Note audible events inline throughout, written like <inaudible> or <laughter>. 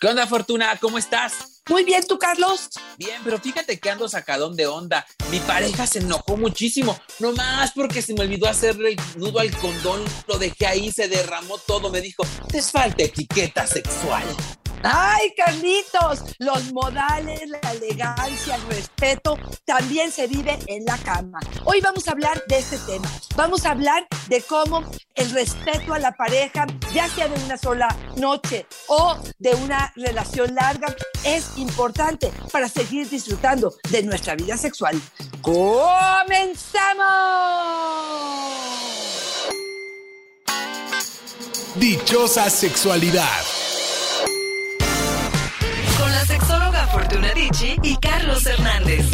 ¿Qué onda, Fortuna? ¿Cómo estás? Muy bien, ¿tú, Carlos? Bien, pero fíjate que ando sacadón de onda. Mi pareja se enojó muchísimo, no más porque se me olvidó hacerle el nudo al condón, lo dejé ahí, se derramó todo. Me dijo, te falta etiqueta sexual. Ay, Carlitos, los modales, la elegancia, el respeto también se vive en la cama. Hoy vamos a hablar de este tema. Vamos a hablar de cómo el respeto a la pareja, ya sea de una sola noche o de una relación larga, es importante para seguir disfrutando de nuestra vida sexual. ¡Comenzamos! Dichosa sexualidad. Y Carlos Hernández.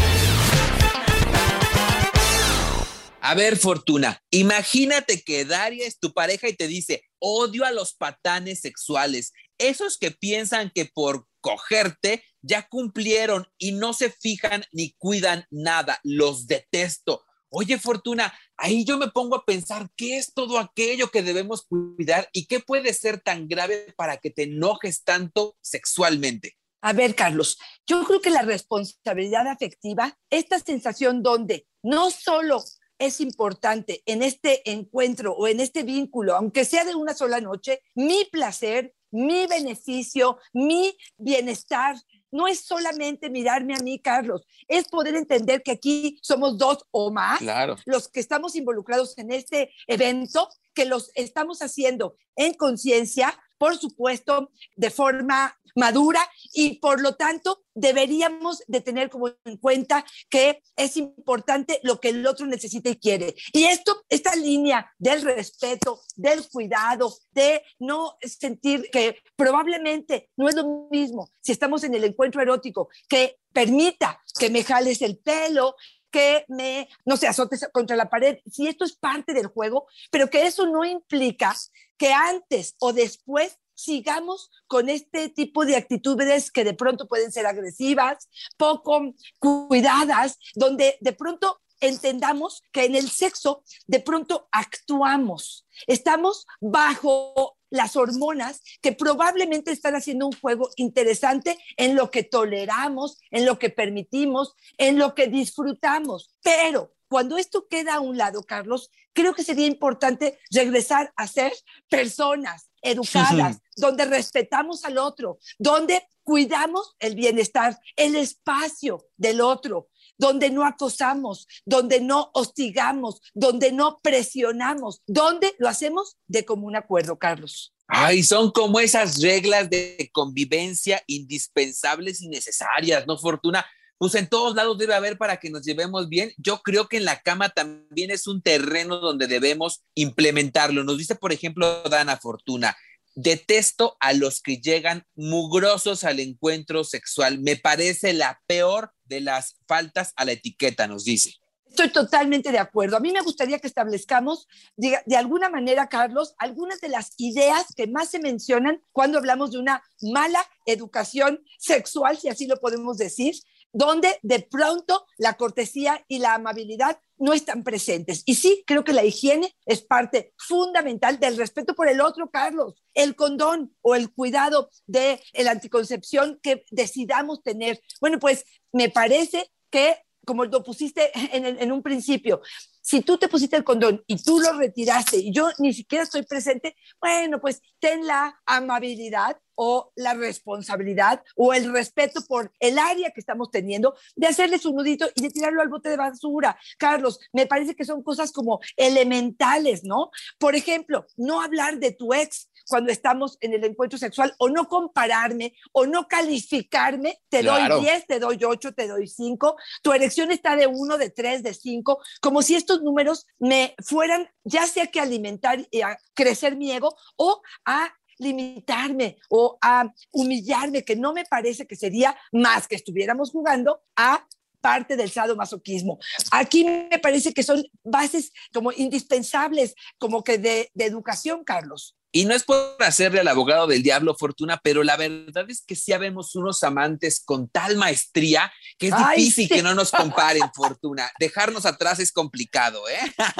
A ver, Fortuna, imagínate que Daria es tu pareja y te dice, odio a los patanes sexuales, esos que piensan que por cogerte ya cumplieron y no se fijan ni cuidan nada, los detesto. Oye, Fortuna, ahí yo me pongo a pensar qué es todo aquello que debemos cuidar y qué puede ser tan grave para que te enojes tanto sexualmente. A ver, Carlos, yo creo que la responsabilidad afectiva, esta sensación donde no solo es importante en este encuentro o en este vínculo, aunque sea de una sola noche, mi placer, mi beneficio, mi bienestar, no es solamente mirarme a mí, Carlos, es poder entender que aquí somos dos o más los que estamos involucrados en este evento, que los estamos haciendo en conciencia, por supuesto, de forma madura y por lo tanto deberíamos de tener como en cuenta que es importante lo que el otro necesita y quiere. Y esto, esta línea del respeto, del cuidado, de no sentir que probablemente no es lo mismo si estamos en el encuentro erótico, que permita que me jales el pelo, que me, no sé, azotes contra la pared, si esto es parte del juego, pero que eso no implica que antes o después sigamos con este tipo de actitudes que de pronto pueden ser agresivas, poco cuidadas, donde de pronto entendamos que en el sexo de pronto actuamos, estamos bajo las hormonas que probablemente están haciendo un juego interesante en lo que toleramos, en lo que permitimos, en lo que disfrutamos. Pero cuando esto queda a un lado, Carlos, creo que sería importante regresar a ser personas educadas, donde respetamos al otro, donde cuidamos el bienestar, el espacio del otro, donde no acosamos, donde no hostigamos, donde no presionamos, donde lo hacemos de común acuerdo, Carlos. Ay, son como esas reglas de convivencia indispensables y necesarias, ¿no, Fortuna? Pues en todos lados debe haber para que nos llevemos bien. Yo creo que en la cama también es un terreno donde debemos implementarlo. Nos dice, por ejemplo, Dana Fortuna, detesto a los que llegan mugrosos al encuentro sexual. Me parece la peor de las faltas a la etiqueta, nos dice. Estoy totalmente de acuerdo. A mí me gustaría que establezcamos, de, de, alguna manera, Carlos, algunas de las ideas que más se mencionan cuando hablamos de una mala educación sexual, si así lo podemos decir, donde de pronto la cortesía y la amabilidad no están presentes. Y sí, creo que la higiene es parte fundamental del respeto por el otro, Carlos. El condón o el cuidado de la anticoncepción que decidamos tener. Bueno, pues me parece que como lo pusiste en, en, un principio, si tú te pusiste el condón y tú lo retiraste y yo ni siquiera estoy presente, bueno, pues ten la amabilidad o la responsabilidad o el respeto por el área que estamos teniendo de hacerles un nudito y de tirarlo al bote de basura. Carlos, me parece que son cosas como elementales, ¿no? Por ejemplo, no hablar de tu ex cuando estamos en el encuentro sexual o no compararme o no calificarme, te doy 10, te doy 8, te doy 5, tu erección está de 1, de 3, de 5, como si estos números me fueran ya sea que alimentar y a crecer mi ego o a limitarme o a humillarme, que no me parece que sería más que estuviéramos jugando a parte del sadomasoquismo. Aquí me parece que son bases como indispensables, como que de, de educación, Carlos. Y no es por hacerle al abogado del diablo fortuna, pero la verdad es que sí habemos unos amantes con tal maestría que es difícil que no nos <laughs> comparen fortuna. Dejarnos atrás es complicado, ¿eh? <laughs>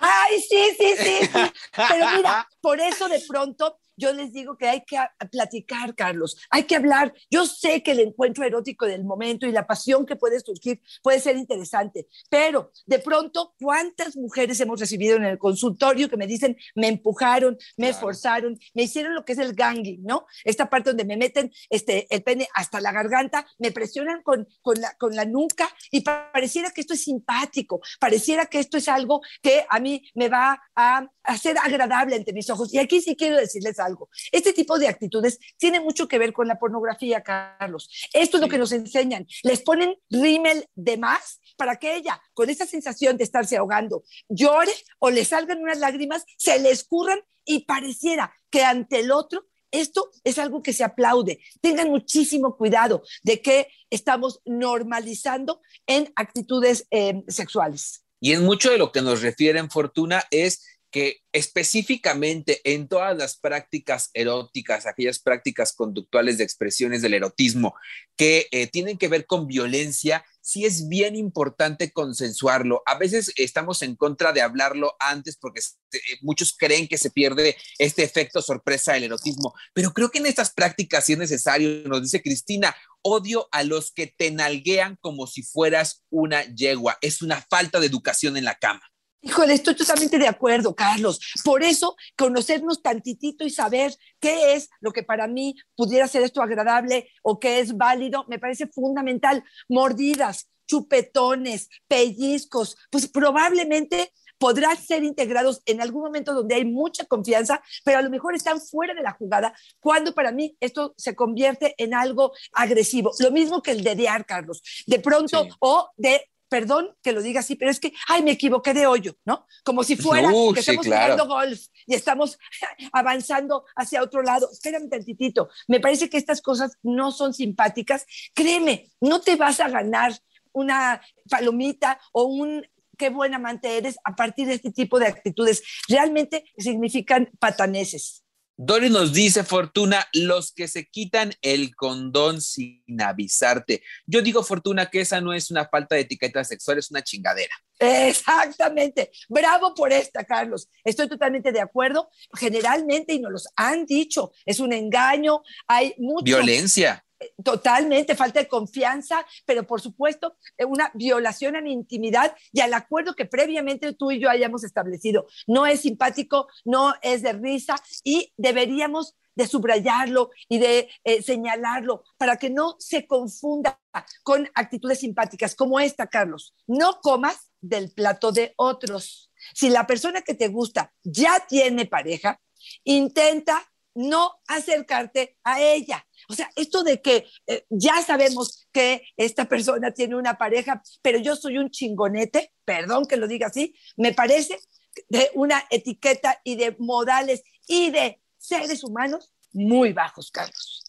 Ay, sí, sí, sí, sí. Pero mira, por eso de pronto yo les digo que hay que platicar, Carlos, hay que hablar. Yo sé que el encuentro erótico del momento y la pasión que puede surgir puede ser interesante, pero de pronto, ¿cuántas mujeres hemos recibido en el consultorio que me dicen, me empujaron, me forzaron, me hicieron lo que es el ganging, ¿no? Esta parte donde me meten este, el pene hasta la garganta, me presionan con, con, la, con la nuca y pareciera que esto es simpático, pareciera que esto es algo que a mí me va a hacer agradable ante mis ojos. Y aquí sí quiero decirles algo. Este tipo de actitudes tiene mucho que ver con la pornografía, Carlos. Esto es lo que nos enseñan. Les ponen rímel de más para que ella, con esa sensación de estarse ahogando, llore o le salgan unas lágrimas, se le escurran y pareciera que ante el otro esto es algo que se aplaude. Tengan muchísimo cuidado de que estamos normalizando en actitudes eh, sexuales. Y en mucho de lo que nos refieren, Fortuna, es que específicamente en todas las prácticas eróticas, aquellas prácticas conductuales de expresiones del erotismo que eh, tienen que ver con violencia, sí es bien importante consensuarlo. A veces estamos en contra de hablarlo antes porque eh, muchos creen que se pierde este efecto sorpresa del erotismo, pero creo que en estas prácticas sí es necesario, nos dice Cristina, odio a los que te nalguean como si fueras una yegua. Es una falta de educación en la cama. Híjole, estoy totalmente de acuerdo, Carlos. Por eso, conocernos tantitito y saber qué es lo que para mí pudiera ser esto agradable o qué es válido, me parece fundamental. Mordidas, chupetones, pellizcos, pues probablemente podrán ser integrados en algún momento donde hay mucha confianza, pero a lo mejor están fuera de la jugada, cuando para mí esto se convierte en algo agresivo. Lo mismo que el dedear, Carlos. De pronto, o de perdón que lo diga así, pero es que, ay, me equivoqué de hoyo, ¿no? Como si fuera que estamos jugando golf y estamos <laughs> avanzando hacia otro lado. Espérame tantitito. Me parece que estas cosas no son simpáticas. Créeme, no te vas a ganar una palomita o un qué buen amante eres a partir de este tipo de actitudes. Realmente significan pataneses. Dori nos dice, Fortuna, los que se quitan el condón sin avisarte. Yo digo, Fortuna, que esa no es una falta de etiqueta sexual, es una chingadera. Exactamente. Bravo por esta, Carlos. Estoy totalmente de acuerdo. Generalmente, y nos los han dicho, es un engaño, hay mucha Violencia. Totalmente, falta de confianza, pero por supuesto, eh, una violación a mi intimidad y al acuerdo que previamente tú y yo hayamos establecido. No es simpático, no es de risa y deberíamos de subrayarlo y de eh, señalarlo para que no se confunda con actitudes simpáticas como esta, Carlos. No comas del plato de otros. Si la persona que te gusta ya tiene pareja, intenta no acercarte a ella o sea, esto de que eh, ya sabemos que esta persona tiene una pareja, pero yo soy un chingonete, perdón que lo diga así, me parece de una etiqueta y de modales y de seres humanos muy bajos, Carlos.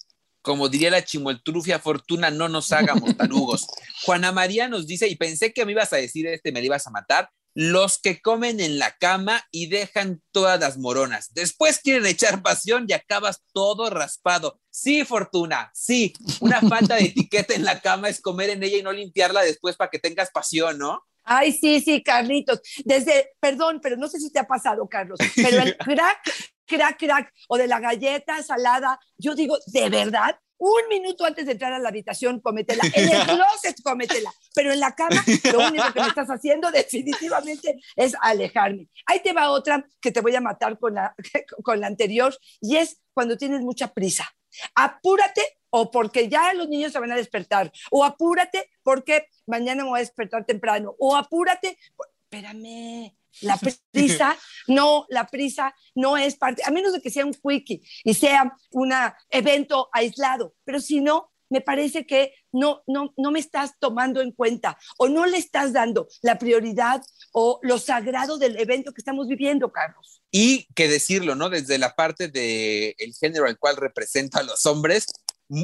Como diría la chimoltrufia fortuna, no nos hagamos tarugos. <laughs> Juana María nos dice, y pensé que me ibas a decir este, me ibas a matar, los que comen en la cama y dejan todas las moronas. Después quieren echar pasión y acabas todo raspado. Sí, Fortuna, sí. Una falta de <laughs> etiqueta en la cama es comer en ella y no limpiarla después para que tengas pasión, ¿no? Ay, sí, sí, Carlitos. Desde, perdón, pero no sé si te ha pasado, Carlos, pero el <laughs> crack, crack, crack, o de la galleta salada, yo digo, ¿de verdad? un minuto antes de entrar a la habitación, cómetela. En el <laughs> closet, cómetela. Pero en la cama, lo único que me estás haciendo <laughs> definitivamente es alejarme. Ahí te va otra que te voy a matar con la, con la anterior, y es cuando tienes mucha prisa. Apúrate o porque ya los niños se van a despertar, o apúrate porque mañana me voy a despertar temprano, o apúrate, espérame, la <laughs> prisa, no, la prisa no es parte, a menos de que sea un quickie y sea un evento aislado, pero si no, me parece que no, no, no me estás tomando en cuenta o no le estás dando la prioridad o lo sagrado del evento que estamos viviendo, Carlos. Y que decirlo, ¿no? Desde la parte del el género al cual representa a los hombres,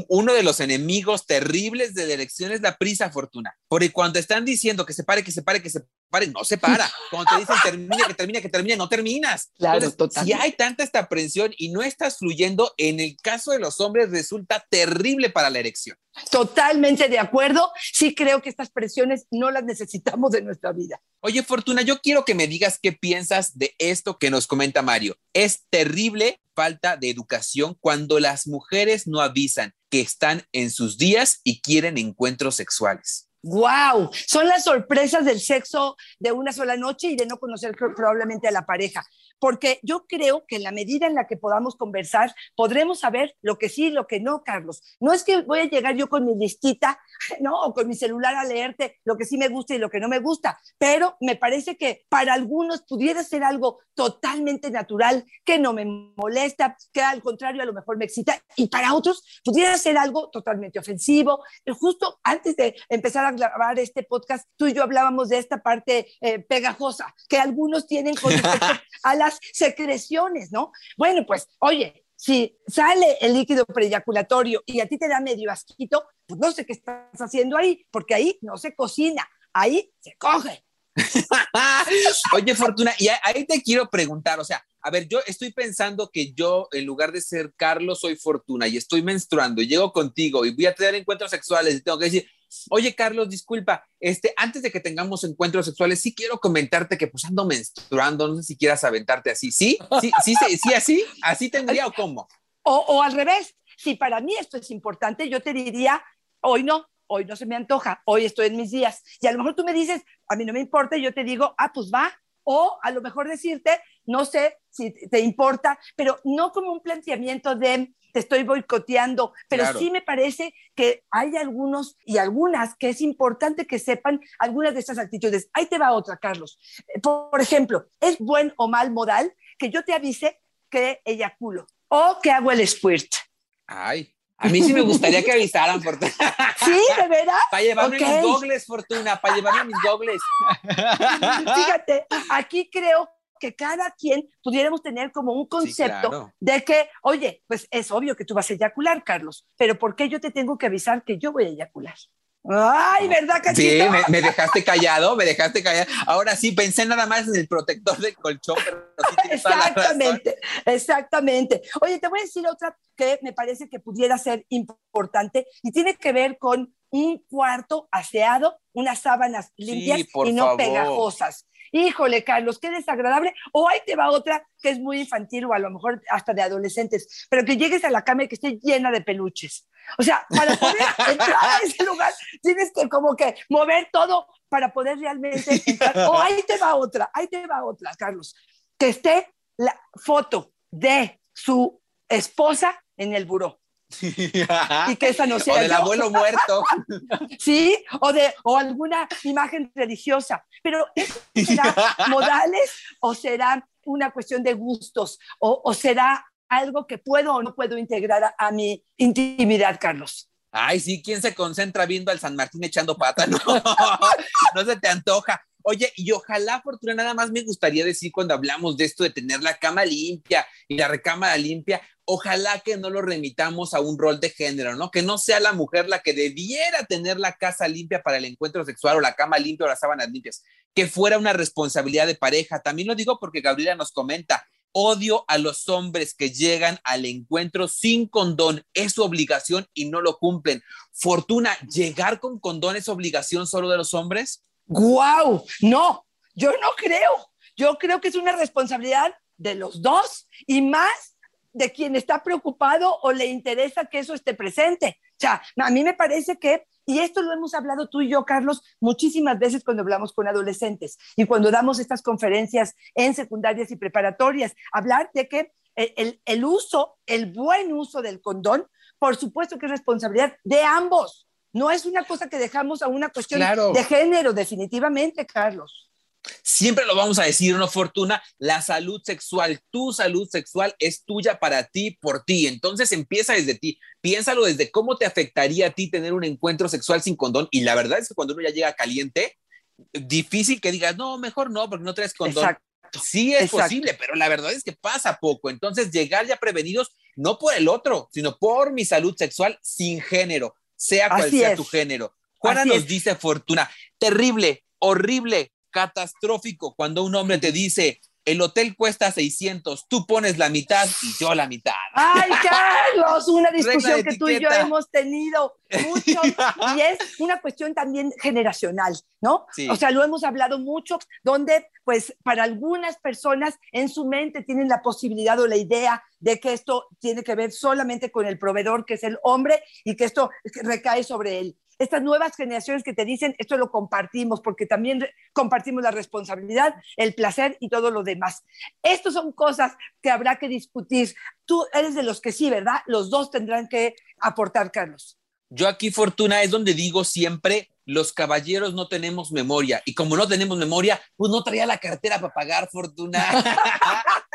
uno de los enemigos terribles de la elección es la prisa fortuna. Porque cuando están diciendo que se pare, que se pare, que se pare, no se para. Cuando te dicen termina, que termina, que termina, no terminas. Claro, total. Si hay tanta esta presión y no estás fluyendo, en el caso de los hombres resulta terrible para la erección. Totalmente de acuerdo. Sí creo que estas presiones no las necesitamos de nuestra vida. Oye, Fortuna, yo quiero que me digas qué piensas de esto que nos comenta Mario. Es terrible falta de educación cuando las mujeres no avisan que están en sus días y quieren encuentros sexuales. ¡Wow! Son las sorpresas del sexo de una sola noche y de no conocer probablemente a la pareja. Porque yo creo que en la medida en la que podamos conversar, podremos saber lo que sí y lo que no, Carlos. No es que voy a llegar yo con mi listita, <laughs> ¿no? O con mi celular a leerte lo que sí me gusta y lo que no me gusta. Pero me parece que para algunos pudiera ser algo totalmente natural, que no me molesta, que al contrario a lo mejor me excita. Y para otros pudiera ser algo totalmente ofensivo. Justo antes de empezar a grabar este podcast, tú y yo hablábamos de esta parte eh, pegajosa que algunos tienen con <laughs> respecto a las secreciones, ¿no? Bueno, pues, oye, si sale el líquido preyaculatorio y a ti te da medio asquito, pues no sé qué estás haciendo ahí, porque ahí no se cocina, ahí se coge. <laughs> Oye, Fortuna, y ahí te quiero preguntar, o sea, a ver, yo estoy pensando que yo, en lugar de ser Carlos, soy Fortuna y estoy menstruando y llego contigo y voy a tener encuentros sexuales y tengo que decir, Oye, Carlos, disculpa, este, antes de que tengamos encuentros sexuales, sí quiero comentarte que pues ando menstruando, no sé si quieras aventarte así. ¿Sí? ¿Sí, sí, sí, sí así? ¿Así tendría o cómo? O, o al revés, si para mí esto es importante, yo te diría, hoy no, hoy no se me antoja, hoy estoy en mis días. Y a lo mejor tú me dices, a mí no me importa, y yo te digo, ah, pues va. O a lo mejor decirte, no sé si te importa, pero no como un planteamiento de, te estoy boicoteando, pero sí me parece que hay algunos y algunas que es importante que sepan algunas de estas actitudes. Ahí te va otra, Carlos. Por ejemplo, ¿es buen o mal modal que yo te avise que eyaculo o que hago el squirt? Ay, a mí sí me gustaría que avisaran, Fortuna. <laughs> ¿Sí? ¿De verdad? Para llevarme mis gogles, Fortuna, para llevarme mis gogles. <laughs> Fíjate, aquí creo que cada quien pudiéramos tener como un concepto de que, oye, pues es obvio que tú vas a eyacular, Carlos, pero ¿por qué yo te tengo que avisar que yo voy a eyacular? Ay, ¿verdad, Cachito? Sí, me, dejaste callado, me dejaste callado. Ahora sí, pensé nada más en el protector del colchón, pero sí Exactamente, exactamente. Oye, te voy a decir otra que me parece que pudiera ser importante y tiene que ver con un cuarto aseado, unas sábanas limpias y no pegajosas. Híjole, Carlos, qué desagradable. O ahí te va otra que es muy infantil o a lo mejor hasta de adolescentes, pero que llegues a la cama y que esté llena de peluches. O sea, para poder <laughs> entrar a ese lugar tienes que como que mover todo para poder realmente entrar. O ahí te va otra, ahí te va otra, Carlos, que esté la foto de su esposa en el buró. <laughs> y que esa no sea o del abuelo muerto. <laughs> Sí o de o alguna imagen religiosa. Pero será <laughs> modales o será una cuestión de gustos o, o será algo que puedo o no puedo integrar a, mi intimidad Carlos. Ay, sí, ¿quién se concentra viendo al San Martín echando pata? No, no se te antoja. Oye, y ojalá, Fortuna, nada más me gustaría decir cuando hablamos de esto de tener la cama limpia y la recámara limpia, ojalá que no lo remitamos a un rol de género, ¿no? Que no sea la mujer la que debiera tener la casa limpia para el encuentro sexual o la cama limpia o las sábanas limpias, que fuera una responsabilidad de pareja. También lo digo porque Gabriela nos comenta, odio a los hombres que llegan al encuentro sin condón, es su obligación y no lo cumplen. Fortuna, ¿llegar con condón es obligación solo de los hombres? ¡Guau! No, yo no creo. Yo creo que es una responsabilidad de los dos y más de quien está preocupado o le interesa que eso esté presente. O sea, a mí me parece que, y esto lo hemos hablado tú y yo, Carlos, muchísimas veces cuando hablamos con adolescentes y cuando damos estas conferencias en secundarias y preparatorias, hablar de que el, el uso, el buen uso del condón, por supuesto que es responsabilidad de ambos. No es una cosa que dejamos a una cuestión de género, definitivamente, Carlos. Siempre lo vamos a decir, ¿no, Fortuna? La salud sexual, tu salud sexual es tuya para ti, por ti. Entonces empieza desde ti. Piénsalo desde cómo te afectaría a ti tener un encuentro sexual sin condón. Y la verdad es que cuando uno ya llega caliente, difícil que digas, no, mejor no, porque no traes condón. Exacto. Sí es posible, pero la verdad es que pasa poco. Entonces, llegar ya prevenidos, no por el otro, sino por mi salud sexual sin género, sea cual sea tu género. Juana nos dice Fortuna, terrible, horrible, catastrófico cuando un hombre te dice, el hotel cuesta 600, tú pones la mitad y yo la mitad. Ay, <laughs> Carlos, una discusión que tú y yo hemos tenido mucho <laughs> y es una cuestión también generacional, ¿no? O sea, lo hemos hablado mucho, donde pues para algunas personas en su mente tienen la posibilidad o la idea de que esto tiene que ver solamente con el proveedor, que es el hombre, y que esto recae sobre él estas nuevas generaciones que te dicen, esto lo compartimos, porque también compartimos la responsabilidad, el placer y todo lo demás. Estas son cosas que habrá que discutir. Tú eres de los que sí, ¿verdad? Los dos tendrán que aportar, Carlos. Yo aquí, Fortuna, es donde digo siempre, los caballeros no tenemos memoria. Y como no tenemos memoria, pues no traía la cartera para pagar, Fortuna. <laughs>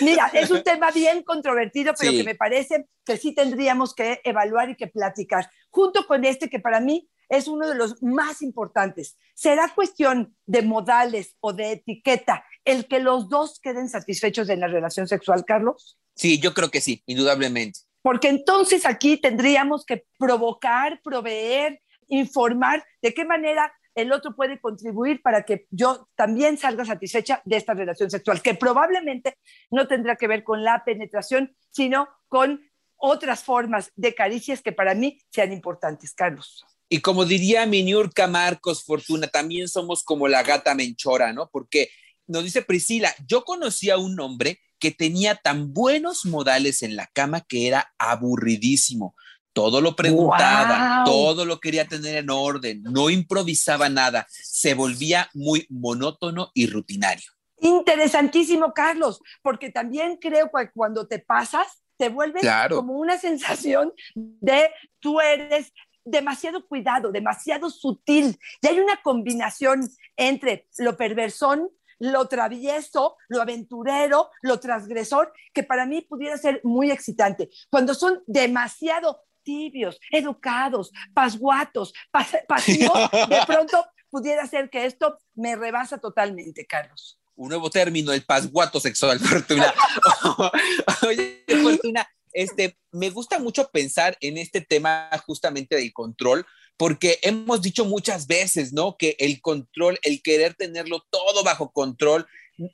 Mira, es un tema bien controvertido, pero que me parece que sí tendríamos que evaluar y que platicar, junto con este que para mí es uno de los más importantes. ¿Será cuestión de modales o de etiqueta el que los dos queden satisfechos en la relación sexual, Carlos? Sí, yo creo que sí, indudablemente. Porque entonces aquí tendríamos que provocar, proveer, informar de qué manera el otro puede contribuir para que yo también salga satisfecha de esta relación sexual, que probablemente no tendrá que ver con la penetración, sino con otras formas de caricias que para mí sean importantes, Carlos. Y como diría Miniurca Marcos Fortuna, también somos como la gata menchora, ¿no? Porque nos dice Priscila, yo conocí a un hombre que tenía tan buenos modales en la cama que era aburridísimo todo lo preguntaba, todo lo quería tener en orden, no improvisaba nada, se volvía muy monótono y rutinario. Interesantísimo, Carlos, porque también creo que cuando te pasas, te vuelves como una sensación de tú eres demasiado cuidado, demasiado sutil. Y hay una combinación entre lo perversón, lo travieso, lo aventurero, lo transgresor, que para mí pudiera ser muy excitante. Cuando son demasiado tibios, educados, pasguatos, <laughs> pasivos, de pronto pudiera ser que esto me rebasa totalmente, Carlos. Un nuevo término, el pasguato sexual, <laughs> Fortuna. <laughs> Oye, Fortuna, este, me gusta mucho pensar en este tema justamente del control, porque hemos dicho muchas veces, ¿no? Que el control, el querer tenerlo todo bajo control,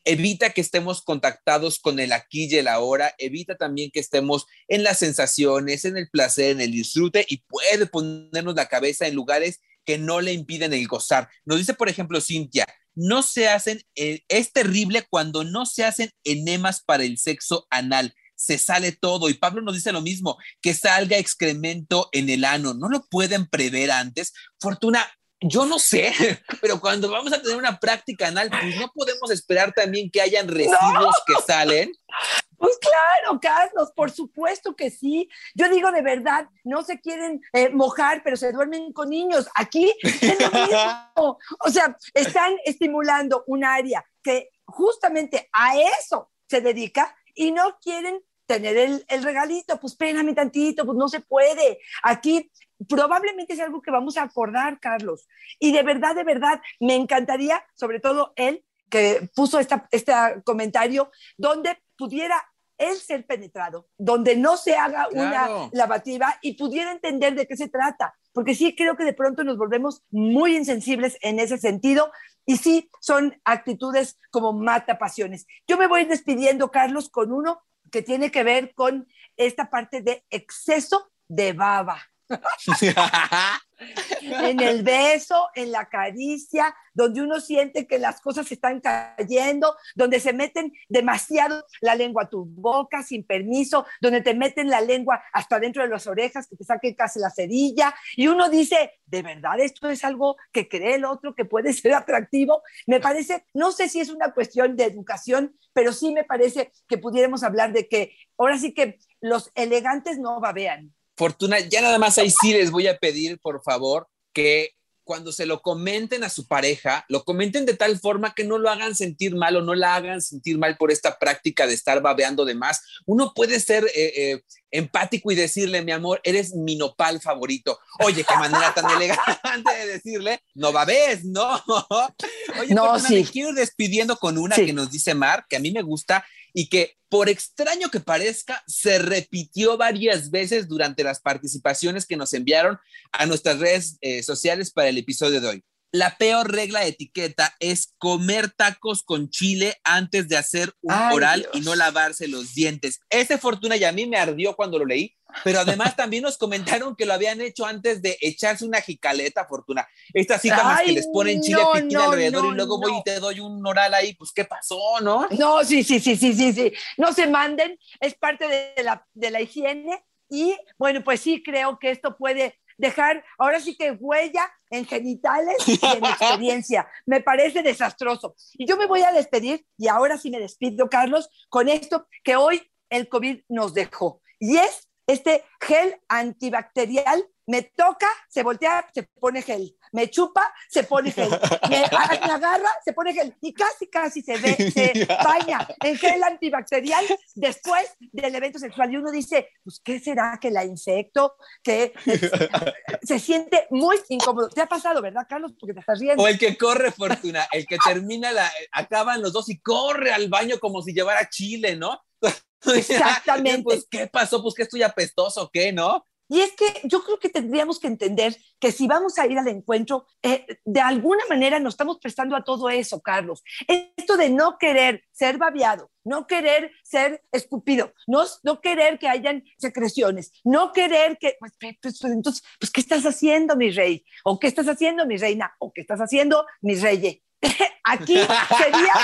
evita que estemos contactados con el aquí y el ahora, evita también que estemos en las sensaciones, en el placer, en el disfrute y puede ponernos la cabeza en lugares que no le impiden el gozar. Nos dice, por ejemplo, Cintia, no se hacen, eh, es terrible cuando no se hacen enemas para el sexo anal se sale todo. Y Pablo nos dice lo mismo, que salga excremento en el ano. ¿No lo pueden prever antes? Fortuna, yo no sé, <laughs> pero cuando vamos a tener una práctica anal, pues no podemos esperar también que hayan residuos que salen. Pues claro, Carlos, por supuesto que sí. Yo digo de verdad, no se quieren eh, mojar, pero se duermen con niños. Aquí es lo mismo. O sea, están estimulando un área que justamente a eso se dedica y no quieren tener el, regalito. Pues espérame tantito, pues no se puede. Aquí probablemente es algo que vamos a acordar, Carlos. Y de verdad, de verdad, me encantaría, sobre todo él, que puso esta, este comentario, donde pudiera él ser penetrado, donde no se haga una lavativa y pudiera entender de qué se trata, porque sí creo que de pronto nos volvemos muy insensibles en ese sentido y sí son actitudes como mata pasiones. Yo me voy despidiendo, Carlos, con uno que tiene que ver con esta parte de exceso de baba. En el beso, en la caricia, donde uno siente que las cosas están cayendo, donde se meten demasiado la lengua a tu boca sin permiso, donde te meten la lengua hasta dentro de las orejas, que te saquen casi la cerilla, y uno dice, ¿de verdad esto es algo que cree el otro que puede ser atractivo? Me parece, no sé si es una cuestión de educación, pero sí me parece que pudiéramos hablar de que ahora sí que los elegantes no babean Fortuna, ya nada más ahí sí les voy a pedir, por favor, que cuando se lo comenten a su pareja, lo comenten de tal forma que no lo hagan sentir mal o no la hagan sentir mal por esta práctica de estar babeando de más. Uno puede ser eh, eh, empático y decirle, mi amor, eres mi nopal favorito. Oye, qué manera tan <laughs> elegante de decirle, no babes, ¿no? <laughs> Oye, no, sí. me quiero ir despidiendo con una que nos dice Mar, que a mí me gusta y que por extraño que parezca, se repitió varias veces durante las participaciones que nos enviaron a nuestras redes eh, sociales para el episodio de hoy. La peor regla de etiqueta es comer tacos con chile antes de hacer un oral y no lavarse los dientes. Ese fortuna y a mí me ardió cuando lo leí, pero además <laughs> también nos comentaron que lo habían hecho antes de echarse una jicaleta, fortuna. Estas jícamas que les ponen chile piquín alrededor y luego voy y te doy un oral ahí, pues ¿qué pasó, no? No, sí, sí, sí, sí, sí, sí. No se manden, es parte de la, de la higiene y bueno, pues sí creo que esto puede dejar ahora sí que huella en genitales y en experiencia. <laughs> Me parece desastroso. Y yo me voy a despedir, y ahora sí me despido, Carlos, con esto que hoy el COVID nos dejó. Y es este gel antibacterial me toca, se voltea, se pone gel, me chupa, se pone gel, me, agarra, se pone gel y casi, casi se ve, se <laughs> baña en gel antibacterial después del evento sexual. Y uno dice, pues, ¿qué será que la infecto? Que <laughs> se siente muy incómodo. ¿Te ha pasado, verdad, Carlos? Porque te estás riendo. O el que corre, Fortuna, el que termina, la, acaban los dos y corre al baño como si llevara chile, ¿no? <laughs> Exactamente. Pues, ¿qué pasó? Pues que estoy apestoso, ¿qué, no? Y es que yo creo que tendríamos que entender que si vamos a ir al encuentro, eh, de alguna manera nos estamos prestando a todo eso, Carlos. Esto de no querer ser babiado, no querer ser escupido, no, no querer que hayan secreciones, no querer que, pues, pues, pues, entonces, pues, ¿qué estás haciendo, mi rey? ¿O qué estás haciendo, mi reina? ¿O qué estás haciendo, mi rey? <laughs> Aquí sería,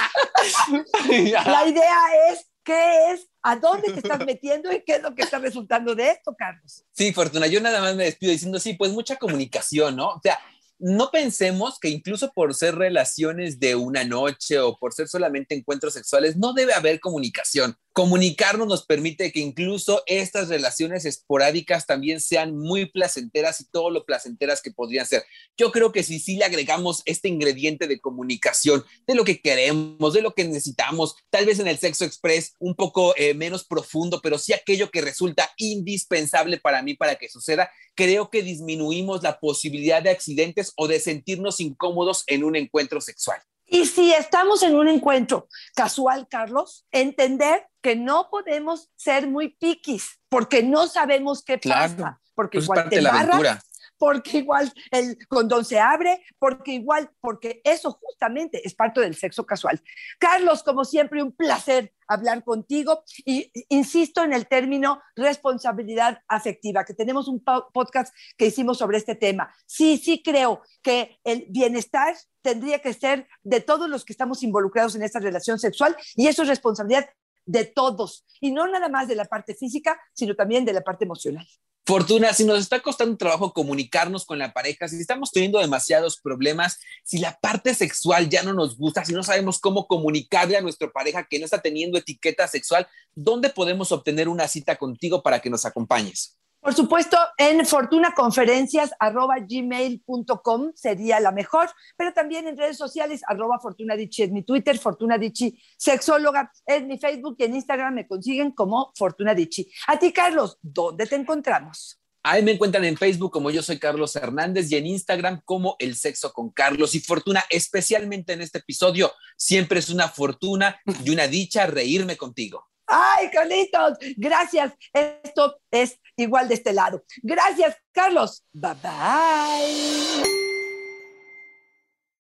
<laughs> la idea es ¿Qué es? ¿A dónde te estás metiendo y qué es lo que está resultando de esto, Carlos? Sí, Fortuna, yo nada más me despido diciendo, sí, pues mucha comunicación, ¿no? O sea, no pensemos que incluso por ser relaciones de una noche o por ser solamente encuentros sexuales, no debe haber comunicación. Comunicarnos nos permite que incluso estas relaciones esporádicas también sean muy placenteras y todo lo placenteras que podrían ser. Yo creo que si sí le agregamos este ingrediente de comunicación, de lo que queremos, de lo que necesitamos, tal vez en el sexo express un poco eh, menos profundo, pero sí aquello que resulta indispensable para mí para que suceda, creo que disminuimos la posibilidad de accidentes o de sentirnos incómodos en un encuentro sexual. Y si estamos en un encuentro casual, Carlos, entender que no podemos ser muy piquis porque no sabemos qué pasa, porque pues te la porque igual el condón se abre, porque igual, porque eso justamente es parte del sexo casual. Carlos, como siempre, un placer hablar contigo y insisto en el término responsabilidad afectiva, que tenemos un podcast que hicimos sobre este tema. Sí, sí creo que el bienestar tendría que ser de todos los que estamos involucrados en esta relación sexual y eso es responsabilidad de todos y no nada más de la parte física, sino también de la parte emocional. Fortuna, si nos está costando trabajo comunicarnos con la pareja, si estamos teniendo demasiados problemas, si la parte sexual ya no nos gusta, si no sabemos cómo comunicarle a nuestra pareja que no está teniendo etiqueta sexual, ¿dónde podemos obtener una cita contigo para que nos acompañes? Por supuesto, en fortunaconferencias.gmail.com sería la mejor, pero también en redes sociales, arroba Fortunadichi es mi Twitter, Fortunadichi sexóloga es mi Facebook y en Instagram me consiguen como Fortunadichi. A ti, Carlos, ¿dónde te encontramos? Ahí me encuentran en Facebook como yo soy Carlos Hernández y en Instagram como El Sexo con Carlos y Fortuna, especialmente en este episodio. Siempre es una fortuna y una dicha reírme contigo. Ay, Carlitos, gracias. Esto es igual de este lado. Gracias, Carlos. Bye bye.